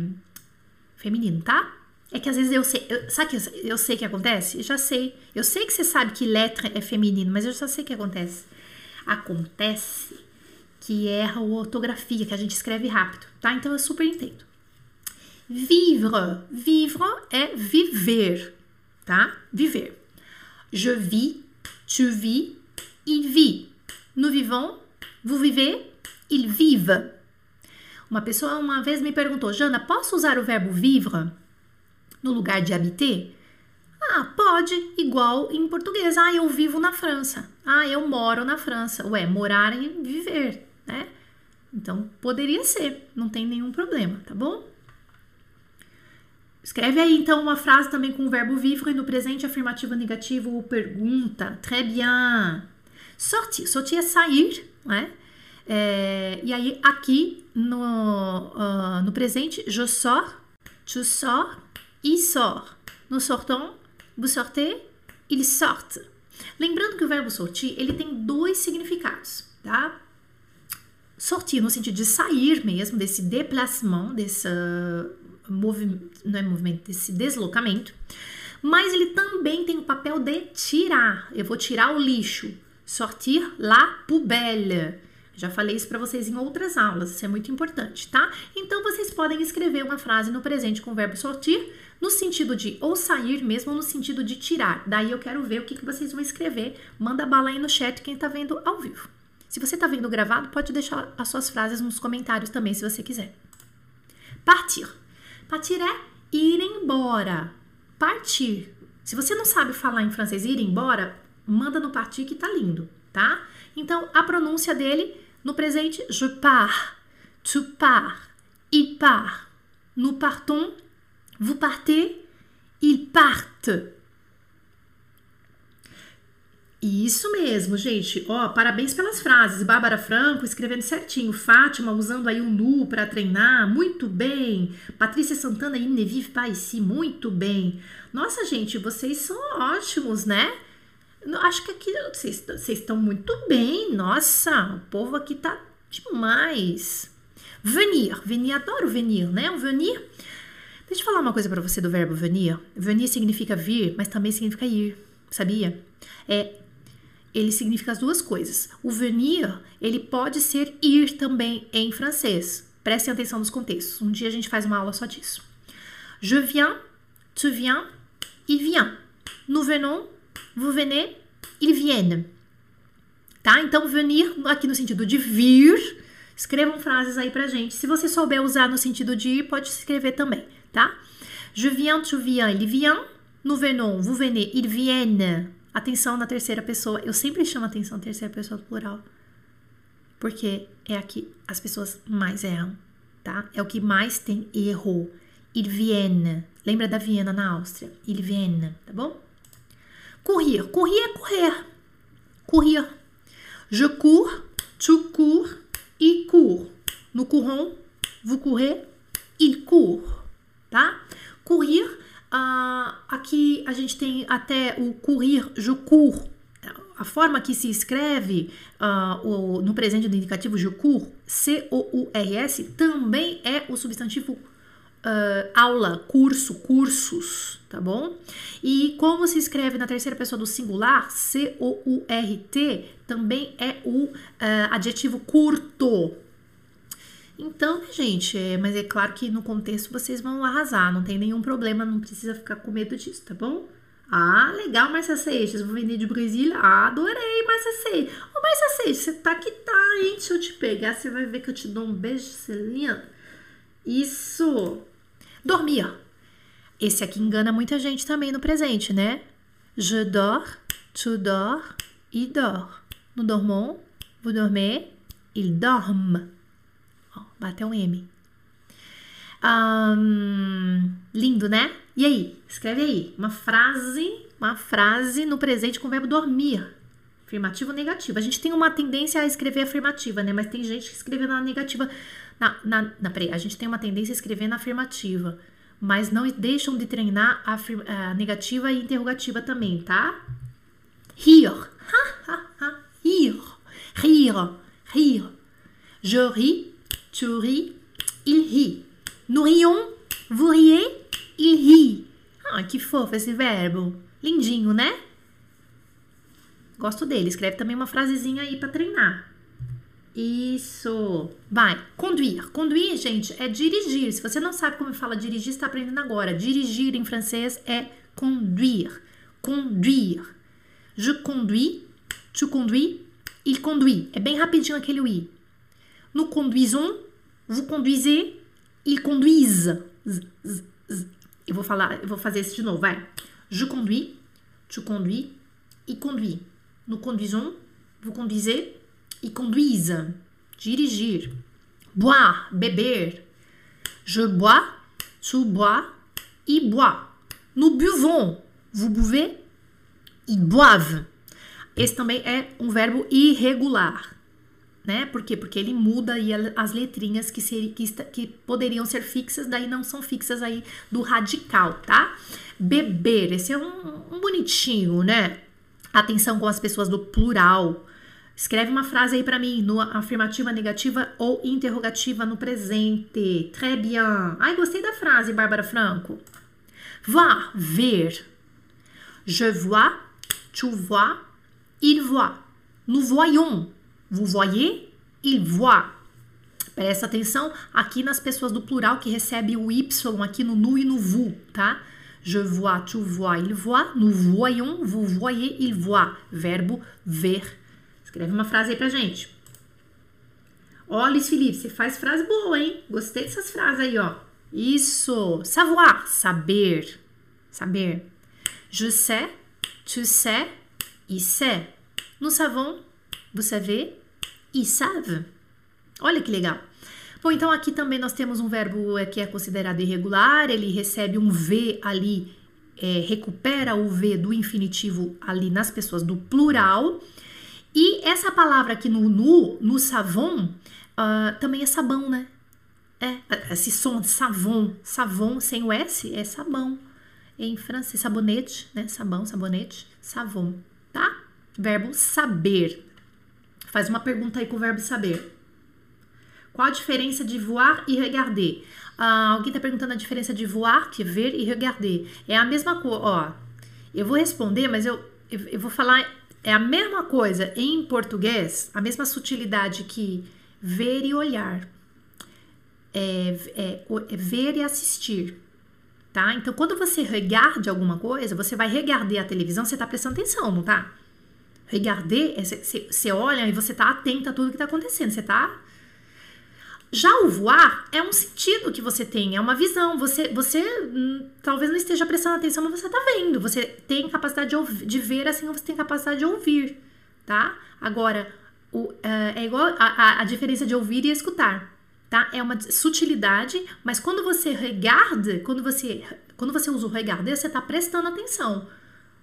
feminino, tá? É que às vezes eu sei, eu, sabe que eu, eu sei que acontece? Eu já sei. Eu sei que você sabe que letra é feminino, mas eu já sei que acontece. Acontece que erra a ortografia, que a gente escreve rápido, tá? Então eu super entendo. Vivre. Vivre é viver, tá? Viver. Je vis, tu vis, il vit. Nous vivons, vous vivez, il vive. Uma pessoa uma vez me perguntou, Jana, posso usar o verbo vivre no lugar de habiter? Ah, pode, igual em português. Ah, eu vivo na França. Ah, eu moro na França. Ué, morar e viver, né? Então, poderia ser, não tem nenhum problema, tá bom? Escreve aí então uma frase também com o verbo vivre no presente afirmativo negativo ou pergunta. Très bien. Sortir. Sortir é sair, né? É, e aí aqui no, uh, no presente, je sors, tu sors, il sort. Nous sortons, vous sortez, ils sortent. Lembrando que o verbo sortir, ele tem dois significados, tá? Sortir no sentido de sair mesmo, desse déplacement, desse movimento, não é movimento, desse deslocamento, mas ele também tem o papel de tirar. Eu vou tirar o lixo. Sortir la poubelle. Já falei isso para vocês em outras aulas, isso é muito importante, tá? Então vocês podem escrever uma frase no presente com o verbo sortir no sentido de ou sair mesmo ou no sentido de tirar. Daí eu quero ver o que, que vocês vão escrever. Manda bala aí no chat quem tá vendo ao vivo. Se você tá vendo gravado, pode deixar as suas frases nos comentários também, se você quiser. Partir. Partir é ir embora. Partir. Se você não sabe falar em francês ir embora, manda no partir que tá lindo, tá? Então, a pronúncia dele no presente, je pars, tu pars, il part, nous partons, vous partez, ils partent. Isso mesmo, gente. Ó, parabéns pelas frases. Bárbara Franco escrevendo certinho. Fátima usando aí o nu para treinar. Muito bem. Patrícia Santana e ne vive pas ici. Muito bem. Nossa, gente, vocês são ótimos, né? Acho que aqui vocês, estão muito bem. Nossa, o povo aqui tá demais. Venir. Venir, adoro venir, né? O venir. Deixa eu falar uma coisa para você do verbo venir. Venir significa vir, mas também significa ir. Sabia? É ele significa as duas coisas. O venir, ele pode ser ir também em francês. Prestem atenção nos contextos. Um dia a gente faz uma aula só disso. Je viens, tu viens, il vient. Nous venons, vous venez, ils viennent. Tá? Então, venir aqui no sentido de vir. Escrevam frases aí pra gente. Se você souber usar no sentido de ir, pode escrever também, tá? Je viens, tu viens, il vient. Nous venons, vous venez, ils viennent. Atenção na terceira pessoa. Eu sempre chamo atenção na terceira pessoa do plural. Porque é aqui as pessoas mais erram, tá? É o que mais tem erro. Il vienne. Lembra da Viena na Áustria? Il vienne, tá bom? Courir. Courir é correr. Courir. Je cours, tu cours, il court. Nous courons, vous courez, il court, tá? Courir Uh, aqui a gente tem até o courir, je cours. A forma que se escreve uh, o, no presente do indicativo je cours, C-O-U-R-S, também é o substantivo uh, aula, curso, cursos, tá bom? E como se escreve na terceira pessoa do singular, C-O-U-R-T, também é o adjetivo curto, então, gente, é, mas é claro que no contexto vocês vão arrasar, não tem nenhum problema, não precisa ficar com medo disso, tá bom? Ah, legal, Marcia Seixas, vou vender de Brasília. Ah, adorei, Marcia Seixas. Ô, Marcia Seixas, você tá que tá, hein? Eu te pegar, você vai ver que eu te dou um beijo, Celina. Isso. Dormir. Esse aqui engana muita gente também no presente, né? Je dors, tu dors, il dort. Nous dormons, vous dormez, il dorme. Ó, bateu um M. Um, lindo, né? E aí? Escreve aí. Uma frase, uma frase no presente com o verbo dormir. Afirmativo ou negativo. A gente tem uma tendência a escrever afirmativa, né? Mas tem gente que escreve na negativa. Na, na, na, peraí, a gente tem uma tendência a escrever na afirmativa. Mas não deixam de treinar a, a negativa e interrogativa também, tá? Rir. Rir. Rir. Rir. Je ris. Tu ris, il rit. Nous rions, vous riez, il rit. Ah, que fofo esse verbo. Lindinho, né? Gosto dele. Escreve também uma frasezinha aí para treinar. Isso. Vai. Conduir. Conduir, gente, é dirigir. Se você não sabe como fala dirigir, está aprendendo agora. Dirigir em francês é conduire. Conduire. Je conduis, tu conduis, il conduit. É bem rapidinho aquele i. Nous conduisons, vous conduisez, ils conduisent. Eu vou falar, eu vou fazer isso de novo, vai. Je conduis, tu conduis, il conduit. Nous conduisons, vous conduisez, ils conduisent. Dirigir. Boire, beber. Je bois, tu bois, il boit. Nous buvons, vous buvez, ils boivent. Esse também é um verbo irregular né? Por quê? Porque ele muda aí as letrinhas que, ser, que, que poderiam ser fixas, daí não são fixas aí do radical, tá? Beber, esse é um, um bonitinho, né? Atenção com as pessoas do plural. Escreve uma frase aí para mim, no afirmativa, negativa ou interrogativa no presente. Très bien. Ai, gostei da frase, Bárbara Franco. Voir, ver. Je vois, tu vois, il voit. Nous voyons, Vous voyez? Il voit. Presta atenção aqui nas pessoas do plural que recebe o Y aqui no nu e no vous, tá? Je vois, tu vois, il voit. Nous voyons, vous voyez, il voit. Verbo ver. Escreve uma frase aí pra gente. Ó, Luiz Felipe, você faz frase boa, hein? Gostei dessas frases aí, ó. Isso. Savoir, saber. Saber. Je sais, tu sais, il sait. Nous savons, vous savez, ils savent. Olha que legal. Bom, então aqui também nós temos um verbo é, que é considerado irregular, ele recebe um V ali é, recupera o V do infinitivo ali nas pessoas do plural. E essa palavra aqui no nu, no savon, uh, também é sabão, né? É, esse som de savon, savon sem o S é sabão. Em francês, sabonete, né? Sabão, sabonete, savon, tá? Verbo saber. Faz uma pergunta aí com o verbo saber. Qual a diferença de voar e regarder? Ah, alguém está perguntando a diferença de voar, que é ver, e regarder. É a mesma coisa, ó. Eu vou responder, mas eu, eu, eu vou falar. É a mesma coisa em português, a mesma sutilidade que ver e olhar. É, é, é ver e assistir. Tá? Então, quando você regarde alguma coisa, você vai regarder a televisão, você está prestando atenção, não tá? Regarder, você olha e você está atento a tudo que está acontecendo, você está já o voar é um sentido que você tem, é uma visão. Você, você hum, talvez não esteja prestando atenção, mas você está vendo. Você tem capacidade de, ouvir, de, ver, assim você tem capacidade de ouvir, tá? Agora, o, uh, é igual a, a, a, diferença de ouvir e escutar, tá? É uma sutilidade, mas quando você regarde, quando você, quando você usa o regarder, você está prestando atenção.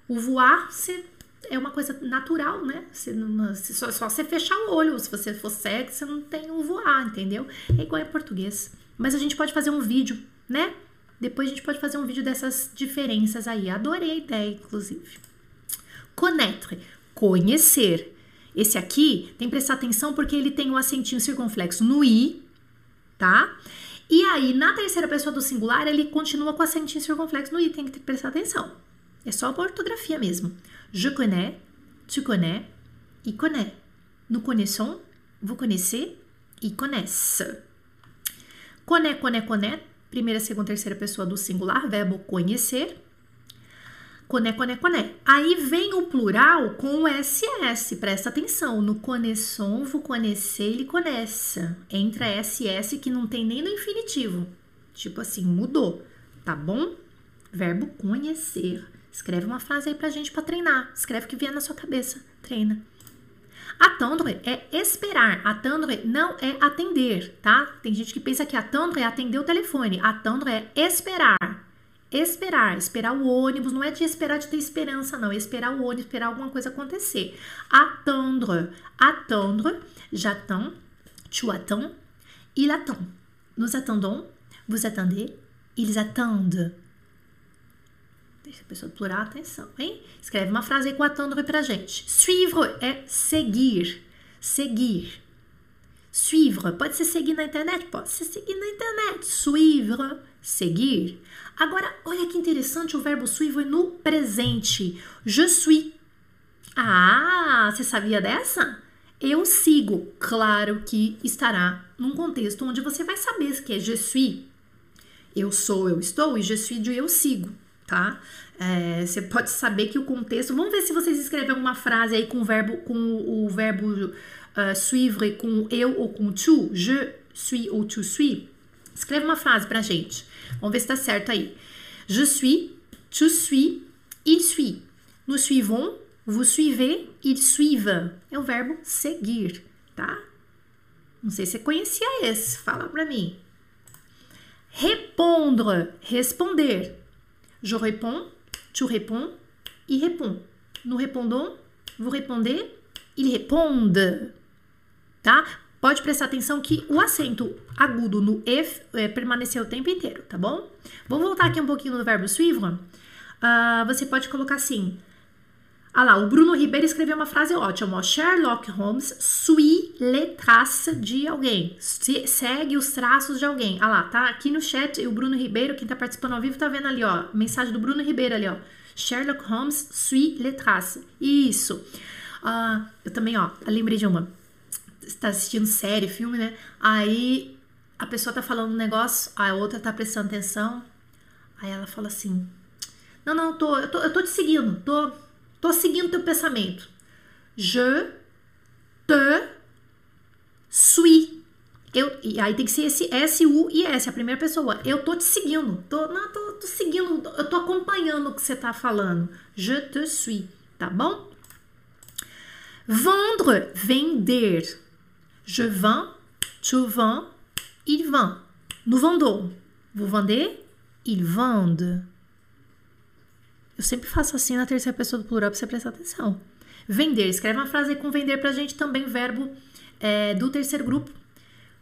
O voar, você é uma coisa natural, né? Se, se só, só você fechar o olho, se você for cego, você não tem um voar, entendeu? É igual em português. Mas a gente pode fazer um vídeo, né? Depois a gente pode fazer um vídeo dessas diferenças aí. Adorei a ideia, inclusive. Connaître, conhecer. Esse aqui tem que prestar atenção porque ele tem um acentinho circunflexo no i, tá? E aí, na terceira pessoa do singular, ele continua com acentinho circunflexo no i, tem que prestar atenção. É só a ortografia mesmo. Je connais, tu connais, il connaît. Nous connaissons, vous connaissez, ils connaissent. Connaît, connaît, connaît. Primeira, segunda, terceira pessoa do singular, verbo conhecer. Connaît, connaît, connaît. Aí vem o plural com o SS, presta atenção. No connaissons, vous connaissez, ele conhece. Entra SS que não tem nem no infinitivo. Tipo assim, mudou, tá bom? Verbo conhecer. Escreve uma frase aí pra gente para treinar. Escreve o que vier na sua cabeça. Treina. Attendre é esperar. Attendre não é atender, tá? Tem gente que pensa que attendre é atender o telefone. Attendre é esperar. Esperar. Esperar o ônibus. Não é de esperar de ter esperança, não. É esperar o ônibus, esperar alguma coisa acontecer. Attendre. Attendre. J'attends. Tu attends. Il attend. Nous attendons. Vous attendez. Ils attendent. A pessoa do plural, atenção, hein? Escreve uma frase aí com attendre pra gente. Suivre é seguir. Seguir. Suivre. Pode ser seguir na internet? Pode ser seguir na internet. Suivre. Seguir. Agora, olha que interessante o verbo suivre no presente. Je suis. Ah, você sabia dessa? Eu sigo. Claro que estará num contexto onde você vai saber que é je suis. Eu sou, eu estou e je suis de eu sigo tá? É, você pode saber que o contexto. Vamos ver se vocês escrevem alguma frase aí com o verbo, com o verbo uh, suivre com eu ou com tu. Je suis ou tu suis. Escreve uma frase pra gente. Vamos ver se tá certo aí. Je suis, tu suis, il suit. Nous suivons, vous suivez, ils suivent. É o verbo seguir, tá? Não sei se você conhecia esse. Fala pra mim. Répondre, responder. Je réponds, tu réponds, il répond. Nous répondons, vous répondez, ils répondent. Tá? Pode prestar atenção que o acento agudo no if é, permaneceu o tempo inteiro, tá bom? Vamos voltar aqui um pouquinho no verbo suivre. Uh, você pode colocar assim: ah lá, o Bruno Ribeiro escreveu uma frase ótima. Ó, Sherlock Holmes suit les traces de alguém. Se, segue os traços de alguém. Ah lá, tá aqui no chat o Bruno Ribeiro, quem tá participando ao vivo, tá vendo ali, ó. Mensagem do Bruno Ribeiro ali, ó. Sherlock Holmes suit les traces. Isso. Uh, eu também, ó, lembrei de uma. Está assistindo série, filme, né? Aí a pessoa tá falando um negócio, a outra tá prestando atenção. Aí ela fala assim: Não, não, tô, eu, tô, eu tô te seguindo, tô Tô seguindo teu pensamento. Je te suis. Eu, e aí tem que ser esse S, U e S, a primeira pessoa. Eu tô te seguindo. Tô, não, tô, tô seguindo. Eu tô acompanhando o que você tá falando. Je te suis. Tá bom? Vendre, vender. Je vends, tu vends, il vend. Nous vendons. Vous vendez, ils vendent. Eu sempre faço assim na terceira pessoa do plural pra você prestar atenção. Vender. Escreve uma frase aí com vender pra gente também, verbo é, do terceiro grupo.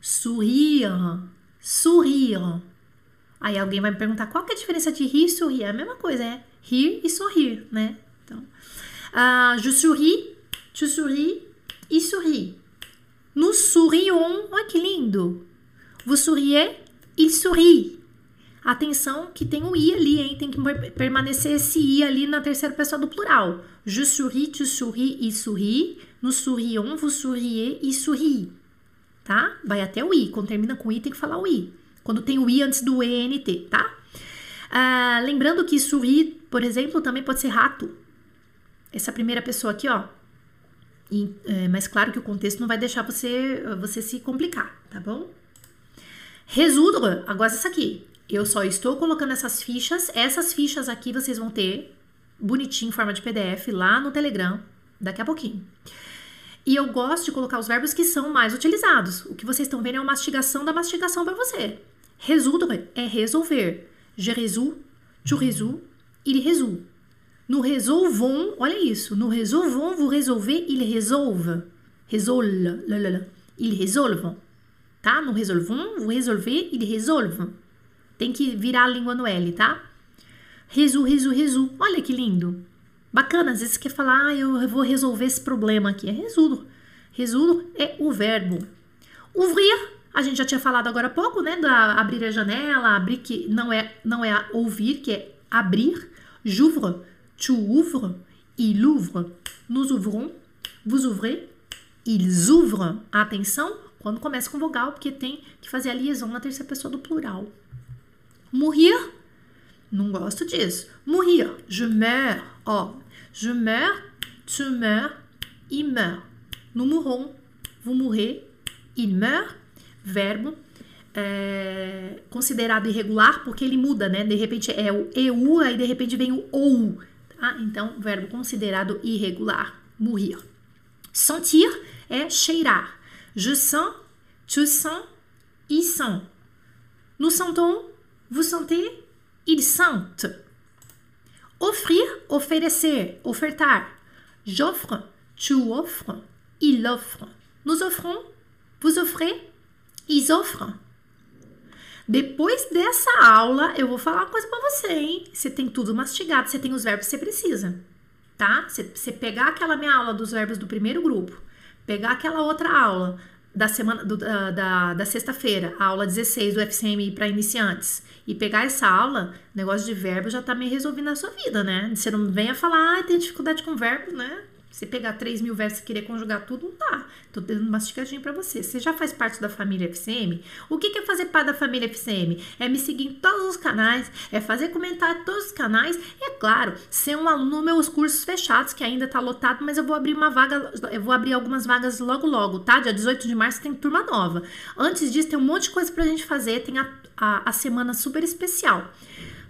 Sourire. Sourire. Aí alguém vai me perguntar qual que é a diferença de rir e sorrir. É a mesma coisa, é rir e sorrir, né? Então, uh, je souris, tu souris e souris. Nous sourions. Olha que lindo. Vous souriez, il sourit. Atenção que tem o i ali, hein? Tem que permanecer esse i ali na terceira pessoa do plural. Je souris, tu souris, il sourit. Nous sourions, vous souriez, il sourit. Tá? Vai até o i. Quando termina com i, tem que falar o i. Quando tem o i antes do ENT, tá? Ah, lembrando que sourir, por exemplo, também pode ser rato. Essa primeira pessoa aqui, ó. E, é, mas claro que o contexto não vai deixar você, você se complicar, tá bom? Résoudre, agora essa aqui. Eu só estou colocando essas fichas. Essas fichas aqui vocês vão ter bonitinho em forma de PDF lá no Telegram daqui a pouquinho. E eu gosto de colocar os verbos que são mais utilizados. O que vocês estão vendo é uma mastigação da mastigação para você. Résoudre é resolver. Je résous, tu résous, il résout. Nous résolvons, olha isso. Nous résolvons, vous résolvez, il résolve. Résolve, il résolve. Tá? Nous résolvons, vous résolvez, il résolve. Tem que virar a língua no L, tá? Resu, resu, resu. Olha que lindo. Bacana, às vezes você quer falar, ah, eu vou resolver esse problema aqui. É resudo. Resudo é o verbo. Ouvrir, a gente já tinha falado agora há pouco, né? Da abrir a janela, abrir que não é, não é ouvir, que é abrir. J'ouvre, tu ouvres, il ouvre, nous ouvrons, vous ouvrez, ils ouvrent. Atenção, quando começa com vogal, porque tem que fazer a liaison na terceira pessoa do plural. Mourir, não gosto disso. Mourir, je meurs. Ó, je meurs, tu meurs, il meurt. Nous mourrons, vous mourrez, il meurt. Verbo é, considerado irregular porque ele muda, né? De repente é o eu, aí de repente vem o ou. Tá? Então, verbo considerado irregular. Mourir. Sentir é cheirar. Je sens, tu sens, ils sent. Nous sentons, Vous sentez? Ils sentent. Offrir, oferecer, ofertar. J'offre, tu offres, il offre. Nous offrons, vous offrez, ils offrent. Depois dessa aula, eu vou falar uma coisa para você, hein? Você tem tudo mastigado, você tem os verbos que você precisa, tá? Você, você pegar aquela minha aula dos verbos do primeiro grupo, pegar aquela outra aula da semana do, da, da, sexta-feira, a aula 16 do FCM para iniciantes, e pegar essa aula, negócio de verbo já tá meio resolvido na sua vida, né? Você não venha falar, ah, tem dificuldade com verbo, né? Você pegar 3 mil versos e querer conjugar tudo, não dá. Tô dando uma masticadinha pra você. Você já faz parte da família FCM? O que é fazer parte da família FCM? É me seguir em todos os canais, é fazer comentário em todos os canais e, é claro, ser um aluno meus cursos fechados, que ainda tá lotado, mas eu vou abrir uma vaga, eu vou abrir algumas vagas logo logo, tá? Dia 18 de março tem turma nova. Antes disso, tem um monte de coisa pra gente fazer, tem a, a, a semana super especial.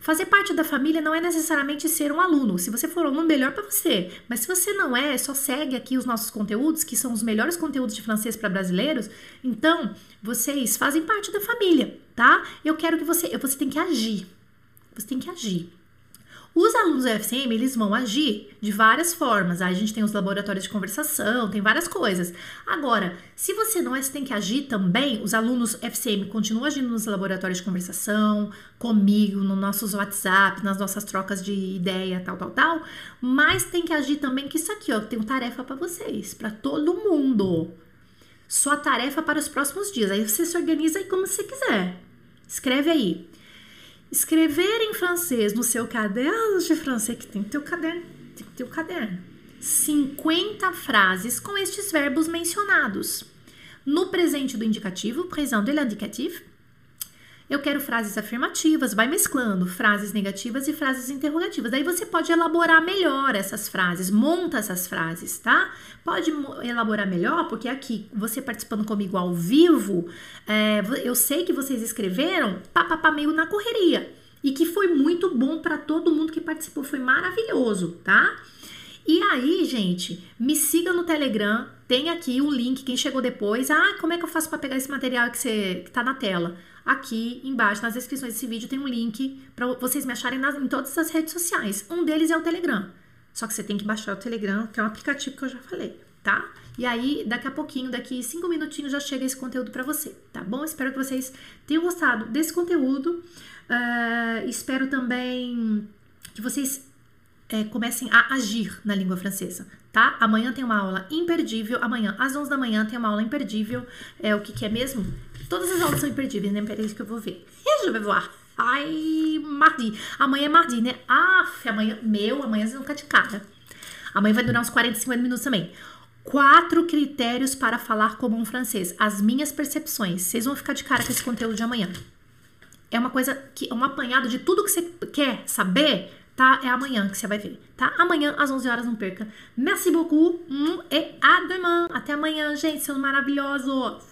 Fazer parte da família não é necessariamente ser um aluno. Se você for um aluno, melhor para você. Mas se você não é, só segue aqui os nossos conteúdos, que são os melhores conteúdos de francês para brasileiros. Então, vocês fazem parte da família, tá? Eu quero que você, você tem que agir. Você tem que agir. Os alunos do FCM, eles vão agir de várias formas. Aí a gente tem os laboratórios de conversação, tem várias coisas. Agora, se você não é, você tem que agir também. Os alunos FCM continuam agindo nos laboratórios de conversação, comigo, no nossos WhatsApp, nas nossas trocas de ideia, tal, tal, tal. Mas tem que agir também que isso aqui, ó, tem tarefa para vocês, para todo mundo. Sua tarefa para os próximos dias. Aí você se organiza aí como você quiser. Escreve aí. Escrever em francês no seu caderno de francês, que tem que ter o caderno, tem que ter o caderno. 50 frases com estes verbos mencionados. No presente do indicativo, présent de l'indicatif, eu quero frases afirmativas, vai mesclando frases negativas e frases interrogativas. Daí você pode elaborar melhor essas frases, monta essas frases, tá? Pode elaborar melhor, porque aqui, você participando comigo ao vivo, é, eu sei que vocês escreveram papapá meio na correria. E que foi muito bom para todo mundo que participou, foi maravilhoso, tá? E aí, gente, me siga no Telegram, tem aqui o link, quem chegou depois. Ah, como é que eu faço para pegar esse material que, você, que tá na tela? Aqui embaixo nas descrições desse vídeo tem um link para vocês me acharem nas, em todas as redes sociais. Um deles é o Telegram. Só que você tem que baixar o Telegram, que é um aplicativo que eu já falei, tá? E aí, daqui a pouquinho, daqui cinco minutinhos, já chega esse conteúdo para você, tá bom? Espero que vocês tenham gostado desse conteúdo. Uh, espero também que vocês é, comecem a agir na língua francesa, tá? Amanhã tem uma aula imperdível. Amanhã, às 11 da manhã, tem uma aula imperdível. É o que, que é mesmo? Todas as aulas são imperdíveis, né? Peraí que eu vou ver. Je vais voir. Ai, mardi. Amanhã é mardi, né? Aff, amanhã. Meu, amanhã vocês vão ficar de cara. Amanhã vai durar uns 40, 50 minutos também. Quatro critérios para falar como um francês. As minhas percepções. Vocês vão ficar de cara com esse conteúdo de amanhã. É uma coisa que é um apanhado de tudo que você quer saber, tá? É amanhã que você vai ver, tá? Amanhã às 11 horas não perca. Merci beaucoup. Hum, e à demain. Até amanhã, gente, seus maravilhosos.